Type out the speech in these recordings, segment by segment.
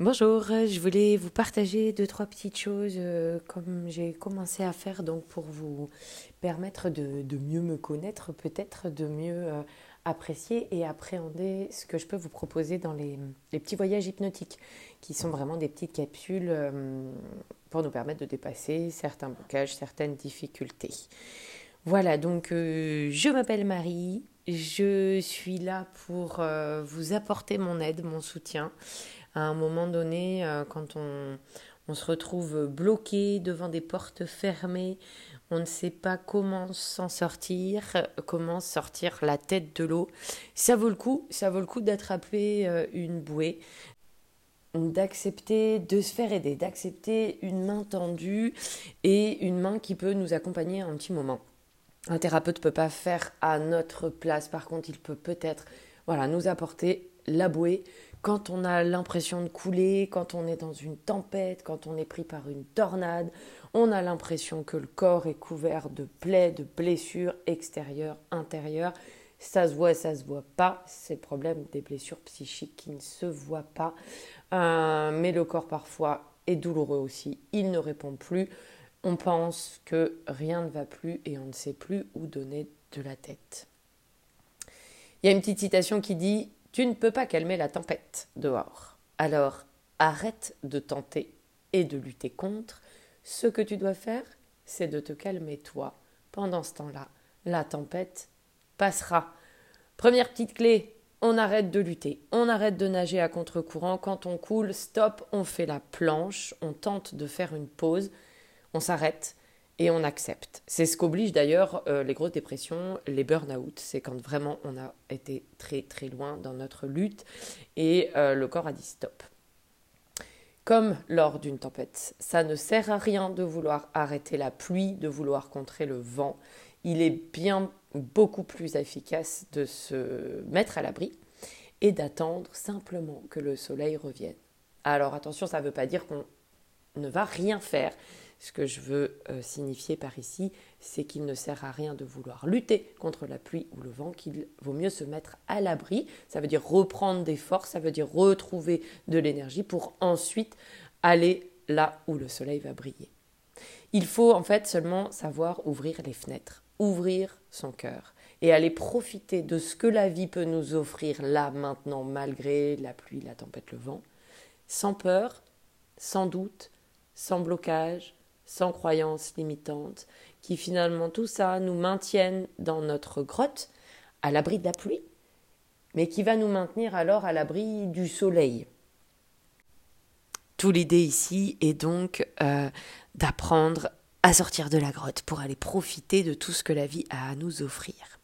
Bonjour, je voulais vous partager deux trois petites choses euh, comme j'ai commencé à faire donc pour vous permettre de, mieux me connaître, peut-être de mieux euh, apprécier et appréhender ce que je peux vous proposer dans les, petits voyages hypnotiques qui sont vraiment des petites capsules euh, pour nous permettre de dépasser certains blocages, certaines difficultés. Voilà, donc je m'appelle Marie, je suis là pour vous apporter mon aide, mon soutien à un moment donné, euh, quand on, se retrouve bloqué devant des portes fermées, on ne sait pas comment s'en sortir, comment sortir la tête de l'eau. Ça vaut le coup, ça vaut le coup d'attraper euh, une bouée, d'accepter de se faire aider, d'accepter une main tendue et une main qui peut nous accompagner un petit moment. Un thérapeute ne peut pas faire à notre place, par contre, il peut peut-être voilà, nous apporter la bouée quand on a l'impression de couler, quand on est dans une tempête, quand on est pris par une tornade, on a l'impression que le corps est couvert de plaies, de blessures extérieures, intérieures. Ça se voit, ça se voit pas. C'est le problème des blessures psychiques qui ne se voient pas. Euh, mais le corps parfois est douloureux aussi. Il ne répond plus. On pense que rien ne va plus et on ne sait plus où donner de la tête. Il y a une petite citation qui dit tu ne peux pas calmer la tempête dehors. Alors arrête de tenter et de lutter contre. Ce que tu dois faire, c'est de te calmer toi. Pendant ce temps-là, la tempête passera. Première petite clé, on arrête de lutter, on arrête de nager à contre-courant. Quand on coule, stop, on fait la planche, on tente de faire une pause, on s'arrête et on accepte. C'est ce qu'oblige d'ailleurs euh, les grosses dépressions, les burn-out. C'est quand vraiment on a été très très loin dans notre lutte et euh, le corps a dit stop. Comme lors d'une tempête, ça ne sert à rien de vouloir arrêter la pluie, de vouloir contrer le vent. Il est bien beaucoup plus efficace de se mettre à l'abri et d'attendre simplement que le soleil revienne. Alors attention, ça ne veut pas dire qu'on ne va rien faire. Ce que je veux euh, signifier par ici, c'est qu'il ne sert à rien de vouloir lutter contre la pluie ou le vent, qu'il vaut mieux se mettre à l'abri. Ça veut dire reprendre des forces, ça veut dire retrouver de l'énergie pour ensuite aller là où le soleil va briller. Il faut en fait seulement savoir ouvrir les fenêtres, ouvrir son cœur et aller profiter de ce que la vie peut nous offrir là maintenant malgré la pluie, la tempête, le vent, sans peur, sans doute, sans blocage, sans croyances limitantes, qui finalement tout ça nous maintiennent dans notre grotte, à l'abri de la pluie, mais qui va nous maintenir alors à l'abri du soleil. Tout l'idée ici est donc euh, d'apprendre à sortir de la grotte pour aller profiter de tout ce que la vie a à nous offrir.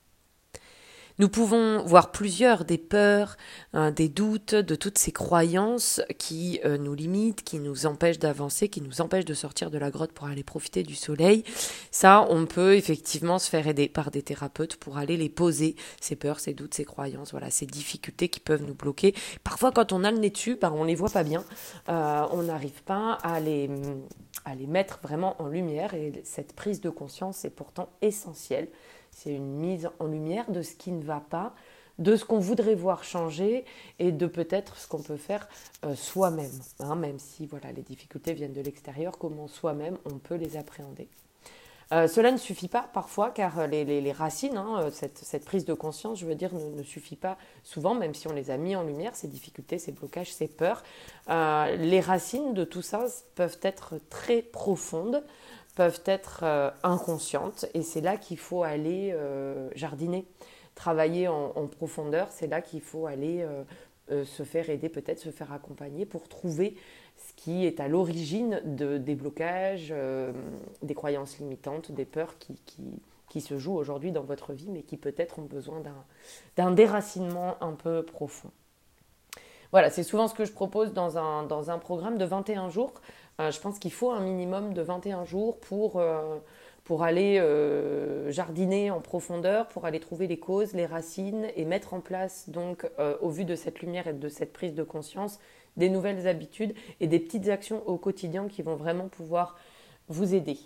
Nous pouvons voir plusieurs des peurs, hein, des doutes, de toutes ces croyances qui euh, nous limitent, qui nous empêchent d'avancer, qui nous empêchent de sortir de la grotte pour aller profiter du soleil. Ça, on peut effectivement se faire aider par des thérapeutes pour aller les poser, ces peurs, ces doutes, ces croyances, voilà, ces difficultés qui peuvent nous bloquer. Parfois, quand on a le nez dessus, ben, on les voit pas bien, euh, on n'arrive pas à les, à les mettre vraiment en lumière et cette prise de conscience est pourtant essentielle c'est une mise en lumière de ce qui ne va pas, de ce qu'on voudrait voir changer et de peut-être ce qu'on peut faire euh, soi-même. Hein, même si voilà, les difficultés viennent de l'extérieur, comment soi-même on peut les appréhender. Euh, cela ne suffit pas parfois car les, racines, hein, cette, prise de conscience, je veux dire, ne, suffit pas souvent, même si on les a mis en lumière, ces difficultés, ces blocages, ces peurs. Euh, les racines de tout ça peuvent être très profondes peuvent être euh, inconscientes et c'est là qu'il faut aller euh, jardiner, travailler en, profondeur, c'est là qu'il faut aller euh, se faire aider, peut-être se faire accompagner pour trouver ce qui est à l'origine de, des blocages, des croyances limitantes, des peurs qui, qui, qui se jouent aujourd'hui dans votre vie mais qui peut-être ont besoin d'un déracinement un peu profond. Voilà, c'est souvent ce que je propose dans un, dans un programme de 21 jours. Euh, je pense qu'il faut un minimum de 21 jours pour, euh, pour aller euh, jardiner en profondeur, pour aller trouver les causes, les racines et mettre en place, donc, au vu de cette lumière et de cette prise de conscience, des nouvelles habitudes et des petites actions au quotidien qui vont vraiment pouvoir vous aider.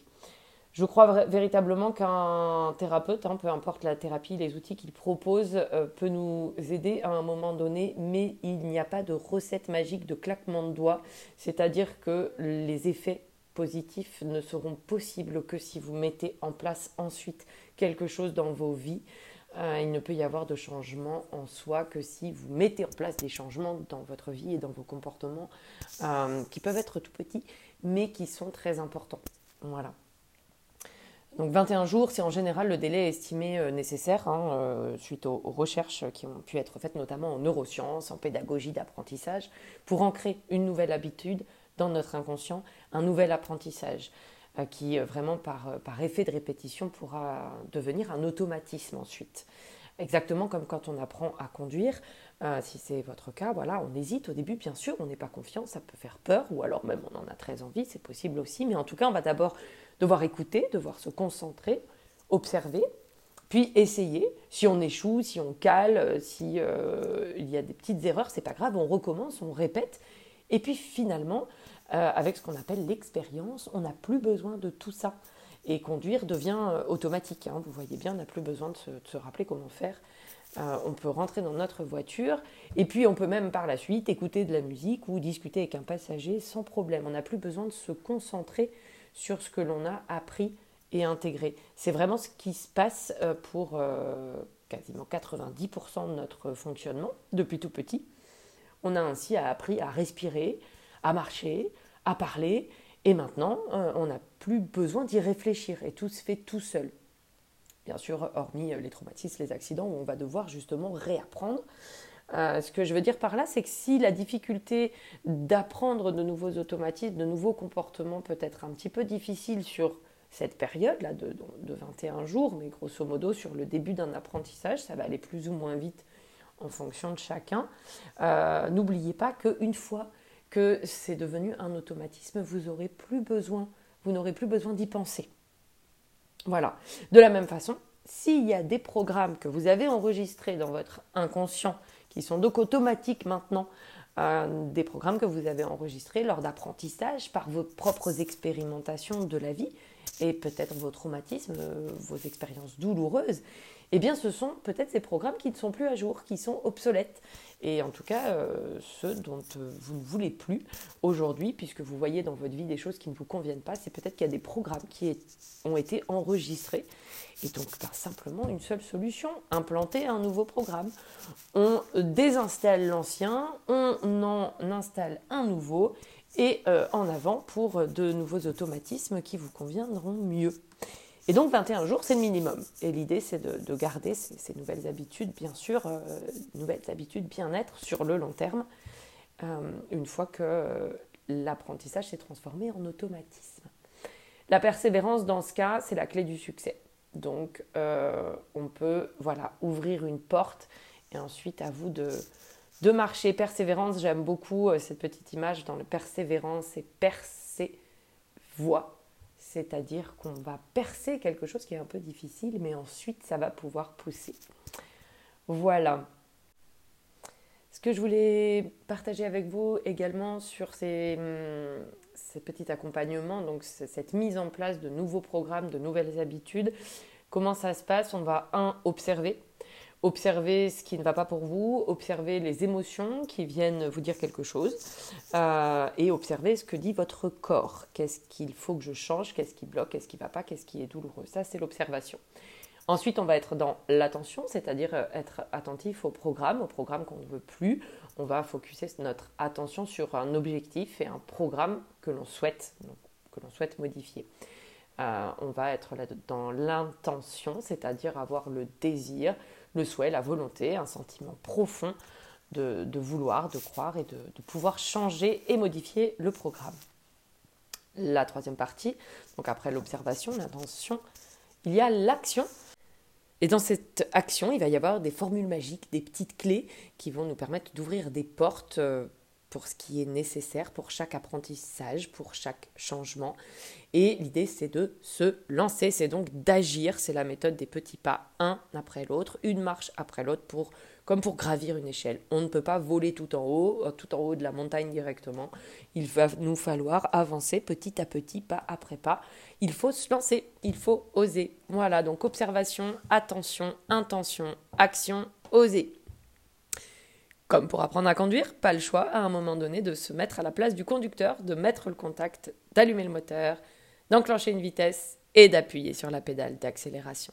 Je crois véritablement qu'un thérapeute, hein, peu importe la thérapie, les outils qu'il propose, euh, peut nous aider à un moment donné, mais il n'y a pas de recette magique de claquement de doigts, c'est-à-dire que les effets positifs ne seront possibles que si vous mettez en place ensuite quelque chose dans vos vies. Euh, il ne peut y avoir de changement en soi que si vous mettez en place des changements dans votre vie et dans vos comportements euh, qui peuvent être tout petits, mais qui sont très importants. Voilà. Donc 21 jours, c'est en général le délai estimé euh, nécessaire hein, euh, suite aux, recherches qui ont pu être faites notamment en neurosciences, en pédagogie d'apprentissage, pour ancrer une nouvelle habitude dans notre inconscient, un nouvel apprentissage euh, qui vraiment par, par effet de répétition pourra devenir un automatisme ensuite. Exactement comme quand on apprend à conduire, si c'est votre cas, voilà, on hésite au début, bien sûr, on n'est pas confiant, ça peut faire peur, ou alors même on en a très envie, c'est possible aussi, mais en tout cas, on va d'abord devoir écouter, devoir se concentrer, observer, puis essayer. Si on échoue, si on cale, euh, si euh, il y a des petites erreurs, c'est pas grave, on recommence, on répète. Et puis finalement, euh, avec ce qu'on appelle l'expérience, on n'a plus besoin de tout ça. Et conduire devient automatique. Hein. Vous voyez bien, on n'a plus besoin de se, rappeler comment faire. on peut rentrer dans notre voiture et puis on peut même par la suite écouter de la musique ou discuter avec un passager sans problème. On n'a plus besoin de se concentrer sur ce que l'on a appris et intégré. C'est vraiment ce qui se passe euh, pour euh, quasiment 90% de notre fonctionnement depuis tout petit. On a ainsi appris à respirer, à marcher, à parler, et maintenant, euh, on n'a plus besoin d'y réfléchir, et tout se fait tout seul. Bien sûr, hormis les traumatismes, les accidents, où on va devoir justement réapprendre euh, ce que je veux dire par là, c'est que si la difficulté d'apprendre de nouveaux automatismes, de nouveaux comportements peut être un petit peu difficile sur cette période-là de, 21 jours, mais grosso modo sur le début d'un apprentissage, ça va aller plus ou moins vite en fonction de chacun. Euh, n'oubliez pas qu'une fois que c'est devenu un automatisme, vous aurez plus besoin, vous n'aurez plus besoin d'y penser. Voilà. De la même façon, s'il y a des programmes que vous avez enregistrés dans votre inconscient qui sont donc automatiques maintenant, euh, des programmes que vous avez enregistrés lors d'apprentissage par vos propres expérimentations de la vie et peut-être vos traumatismes, euh, vos expériences douloureuses, eh bien ce sont peut-être ces programmes qui ne sont plus à jour, qui sont obsolètes. Et en tout cas, euh, ceux dont vous ne voulez plus aujourd'hui, puisque vous voyez dans votre vie des choses qui ne vous conviennent pas, c'est peut-être qu'il y a des programmes qui ont été enregistrés et donc, ben, simplement une seule solution, implanter un nouveau programme. On désinstalle l'ancien, on en installe un nouveau et euh, en avant pour de nouveaux automatismes qui vous conviendront mieux. Et donc 21 jours, c'est le minimum. Et l'idée, c'est de, garder ces, nouvelles habitudes, bien sûr, euh, nouvelles habitudes bien-être sur le long terme, euh, une fois que l'apprentissage s'est transformé en automatisme. La persévérance, dans ce cas, c'est la clé du succès. Donc, euh, on peut voilà, ouvrir une porte et ensuite à vous de, de marcher. Persévérance, j'aime beaucoup euh, cette petite image dans le persévérance et percer voix. C'est-à-dire qu'on va percer quelque chose qui est un peu difficile, mais ensuite ça va pouvoir pousser. Voilà. Ce que je voulais partager avec vous également sur ces, hum, ces petits accompagnements, donc cette mise en place de nouveaux programmes, de nouvelles habitudes. Comment ça se passe? On va, un, observer. Observer ce qui ne va pas pour vous, observer les émotions qui viennent vous dire quelque chose euh, et observer ce que dit votre corps. Qu'est-ce qu'il faut que je change Qu'est-ce qui bloque Qu'est-ce qui ne va pas Qu'est-ce qui est douloureux Ça, c'est l'observation. Ensuite, on va être dans l'attention, c'est-à-dire euh, être attentif au programme, au programme qu'on ne veut plus. On va focuser notre attention sur un objectif et un programme que l'on souhaite, que l'on souhaite modifier. Euh, on va être dans l'intention, c'est-à-dire avoir le désir, le souhait, la volonté, un sentiment profond de, vouloir, de croire et de, de, pouvoir changer et modifier le programme. La troisième partie, donc après l'observation, l'intention, il y a l'action et dans cette action, il va y avoir des formules magiques, des petites clés qui vont nous permettre d'ouvrir des portes euh, pour ce qui est nécessaire pour chaque apprentissage, pour chaque changement. Et l'idée, c'est de se lancer, c'est donc d'agir. C'est la méthode des petits pas, un après l'autre, une marche après l'autre, pour, comme pour gravir une échelle. On ne peut pas voler tout en haut, euh, tout en haut de la montagne directement. Il va nous falloir avancer petit à petit, pas après pas. Il faut se lancer, il faut oser. Voilà, donc observation, attention, intention, action, oser. Comme pour apprendre à conduire, pas le choix à un moment donné de se mettre à la place du conducteur, de mettre le contact, d'allumer le moteur, d'enclencher une vitesse et d'appuyer sur la pédale d'accélération.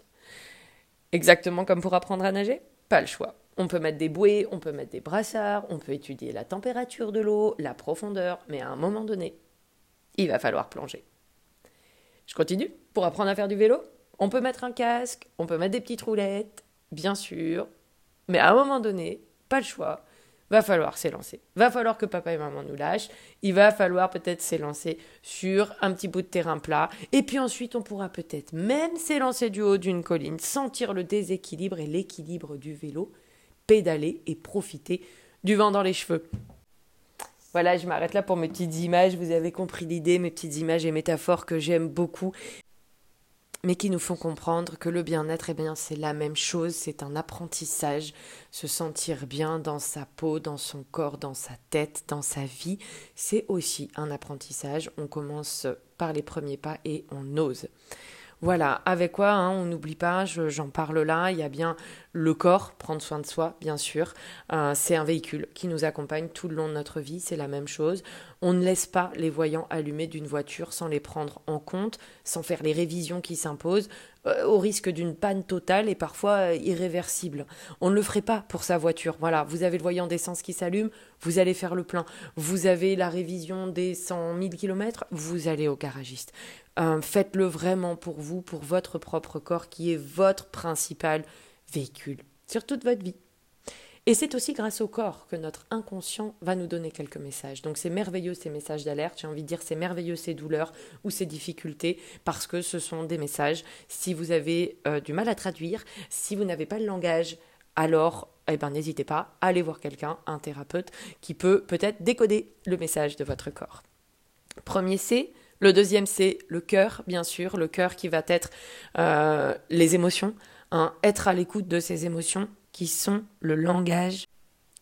Exactement comme pour apprendre à nager Pas le choix. On peut mettre des bouées, on peut mettre des brassards, on peut étudier la température de l'eau, la profondeur, mais à un moment donné, il va falloir plonger. Je continue Pour apprendre à faire du vélo, on peut mettre un casque, on peut mettre des petites roulettes, bien sûr, mais à un moment donné, le choix. Va falloir s'élancer. Va falloir que papa et maman nous lâchent. Il va falloir peut-être s'élancer sur un petit bout de terrain plat. Et puis ensuite, on pourra peut-être même s'élancer du haut d'une colline, sentir le déséquilibre et l'équilibre du vélo, pédaler et profiter du vent dans les cheveux. Voilà, je m'arrête là pour mes petites images. Vous avez compris l'idée, mes petites images et métaphores que j'aime beaucoup mais qui nous font comprendre que le bien-être, eh bien, c'est la même chose, c'est un apprentissage, se sentir bien dans sa peau, dans son corps, dans sa tête, dans sa vie, c'est aussi un apprentissage. On commence par les premiers pas et on ose. Voilà, avec quoi hein, on n'oublie pas, j'en parle là, il y a bien le corps, prendre soin de soi, bien sûr. Euh, c'est un véhicule qui nous accompagne tout le long de notre vie, c'est la même chose. On ne laisse pas les voyants allumés d'une voiture sans les prendre en compte, sans faire les révisions qui s'imposent, euh, au risque d'une panne totale et parfois euh, irréversible. On ne le ferait pas pour sa voiture. Voilà, vous avez le voyant d'essence qui s'allume, vous allez faire le plein. Vous avez la révision des 100 000 km, vous allez au garagiste. Faites-le vraiment pour vous, pour votre propre corps, qui est votre principal véhicule sur toute votre vie. Et c'est aussi grâce au corps que notre inconscient va nous donner quelques messages. Donc c'est merveilleux ces messages d'alerte, j'ai envie de dire c'est merveilleux ces douleurs ou ces difficultés, parce que ce sont des messages. Si vous avez euh, du mal à traduire, si vous n'avez pas le langage, alors eh ben, n'hésitez pas à aller voir quelqu'un, un thérapeute, qui peut peut-être décoder le message de votre corps. Premier C, le deuxième, c'est le cœur, bien sûr, le cœur qui va être euh, les émotions, hein, être à l'écoute de ces émotions qui sont le langage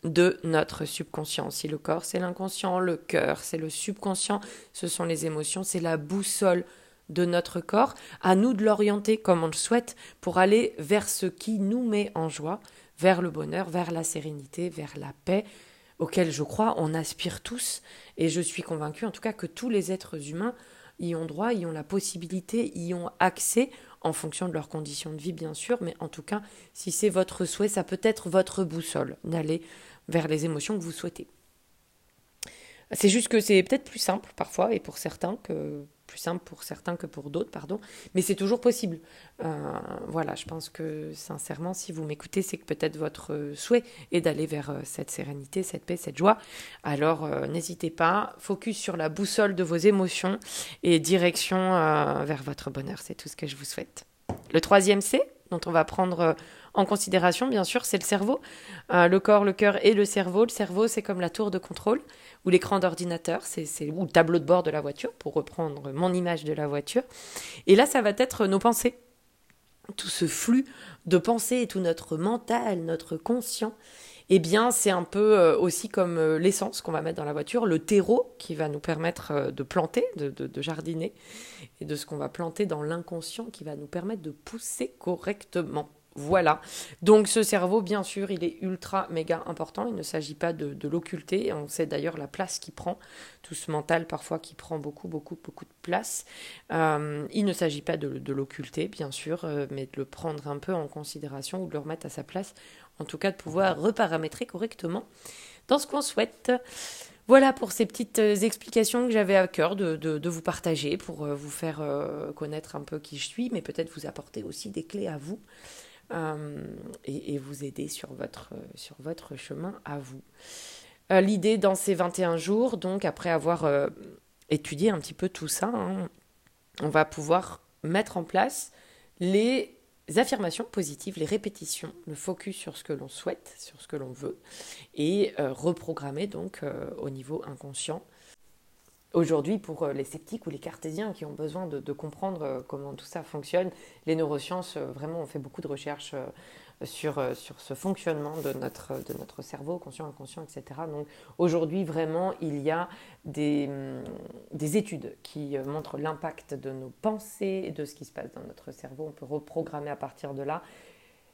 de notre subconscient. Si le corps, c'est l'inconscient, le cœur, c'est le subconscient, ce sont les émotions, c'est la boussole de notre corps. À nous de l'orienter comme on le souhaite pour aller vers ce qui nous met en joie, vers le bonheur, vers la sérénité, vers la paix, auquel je crois on aspire tous. Et je suis convaincue en tout cas que tous les êtres humains y ont droit, y ont la possibilité, y ont accès en fonction de leurs conditions de vie bien sûr, mais en tout cas, si c'est votre souhait, ça peut être votre boussole d'aller vers les émotions que vous souhaitez. C'est juste que c'est peut-être plus simple parfois, et pour certains, que simple pour certains que pour d'autres, pardon, mais c'est toujours possible. Euh, voilà, je pense que sincèrement, si vous m'écoutez, c'est que peut-être votre souhait est d'aller vers euh, cette sérénité, cette paix, cette joie. Alors euh, n'hésitez pas, focus sur la boussole de vos émotions et direction vers votre bonheur. C'est tout ce que je vous souhaite. Le troisième C, dont on va prendre en considération, bien sûr, c'est le cerveau. le corps, le cœur et le cerveau. Le cerveau, c'est comme la tour de contrôle ou l'écran d'ordinateur, c'est, ou le tableau de bord de la voiture, pour reprendre mon image de la voiture. Et là, ça va être nos pensées. Tout ce flux de pensées tout notre mental, notre conscient, eh bien, c'est un peu euh, aussi comme euh, l'essence qu'on va mettre dans la voiture, le terreau qui va nous permettre euh, de planter, de jardiner, et de ce qu'on va planter dans l'inconscient qui va nous permettre de pousser correctement. Voilà. Donc ce cerveau, bien sûr, il est ultra méga important. Il ne s'agit pas de, l'occulter. On sait d'ailleurs la place qu'il prend. Tout ce mental parfois qui prend beaucoup, beaucoup, beaucoup de place. Euh, il ne s'agit pas de, l'occulter, bien sûr, euh, mais de le prendre un peu en considération ou de le remettre à sa place. En tout cas, de pouvoir reparamétrer correctement dans ce qu'on souhaite. Voilà pour ces petites euh, explications que j'avais à cœur de, vous partager pour vous faire connaître un peu qui je suis, mais peut-être vous apporter aussi des clés à vous. Euh, et, vous aider sur votre, sur votre chemin à vous. Euh, l'idée dans ces 21 jours, donc après avoir euh, étudié un petit peu tout ça, hein, on va pouvoir mettre en place les affirmations positives, les répétitions, le focus sur ce que l'on souhaite, sur ce que l'on veut, et euh, reprogrammer donc euh, au niveau inconscient. Aujourd'hui, pour euh, les sceptiques ou les cartésiens qui ont besoin de, comprendre comment tout ça fonctionne, les neurosciences, vraiment, ont fait beaucoup de recherches sur, euh, sur ce fonctionnement de notre, de notre cerveau, conscient, inconscient, etc. Donc aujourd'hui, vraiment, il y a des, hum, des études qui euh, montrent l'impact de nos pensées et de ce qui se passe dans notre cerveau. On peut reprogrammer à partir de là.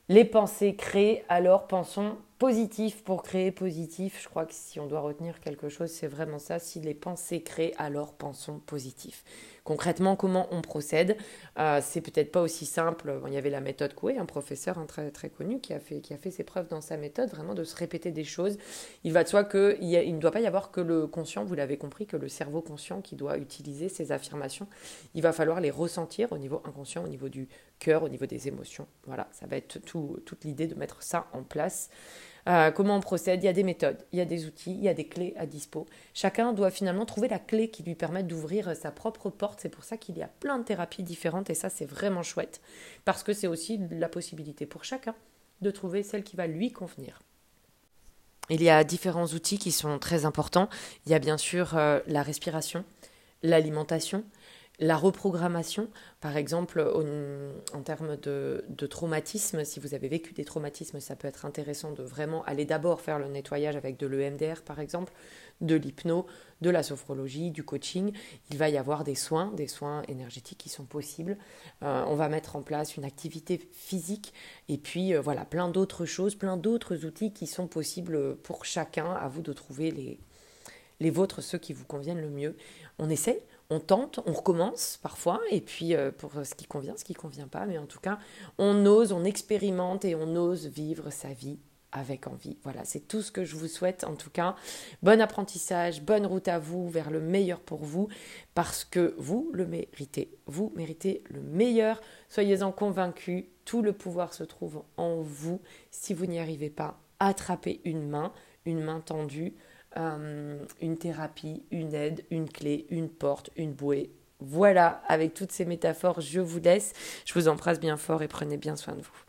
Les pensées créées, alors pensons positif pour créer positif. Je crois que si on doit retenir quelque chose, c'est vraiment ça. Si les pensées créent, alors pensons positif. Concrètement, comment on procède euh, C'est peut-être pas aussi simple. il y avait la méthode Coué, un professeur très, très connu qui a, fait, qui a fait ses preuves dans sa méthode, vraiment de se répéter des choses. Il va de soi qu'il il ne doit pas y avoir que le conscient, vous l'avez compris, que le cerveau conscient qui doit utiliser ces affirmations. Il va falloir les ressentir au niveau inconscient, au niveau du cœur, au niveau des émotions. Voilà, ça va être tout, toute l'idée de mettre ça en place. Euh, comment on procède Il y a des méthodes, il y a des outils, il y a des clés à dispo. Chacun doit finalement trouver la clé qui lui permette d'ouvrir sa propre porte. C'est pour ça qu'il y a plein de thérapies différentes et ça c'est vraiment chouette parce que c'est aussi la possibilité pour chacun de trouver celle qui va lui convenir. Il y a différents outils qui sont très importants. Il y a bien sûr euh, la respiration, l'alimentation, la reprogrammation, par exemple, en termes de, traumatisme, si vous avez vécu des traumatismes, ça peut être intéressant de vraiment aller d'abord faire le nettoyage avec de l'EMDR, par exemple, de l'hypno, de la sophrologie, du coaching. Il va y avoir des soins, des soins énergétiques qui sont possibles. Euh, on va mettre en place une activité physique et puis euh, voilà, plein d'autres choses, plein d'autres outils qui sont possibles pour chacun. À vous de trouver les, les vôtres, ceux qui vous conviennent le mieux. On essaie, on tente, on recommence parfois, et puis euh, pour ce qui convient, ce qui convient pas, mais en tout cas, on ose, on expérimente et on ose vivre sa vie avec envie. Voilà, c'est tout ce que je vous souhaite en tout cas. Bon apprentissage, bonne route à vous vers le meilleur pour vous, parce que vous le méritez. Vous méritez le meilleur. Soyez-en convaincus, tout le pouvoir se trouve en vous. Si vous n'y arrivez pas, attrapez une main, une main tendue euh, une thérapie, une aide, une clé, une porte, une bouée. Voilà, avec toutes ces métaphores, je vous laisse. Je vous embrasse bien fort et prenez bien soin de vous.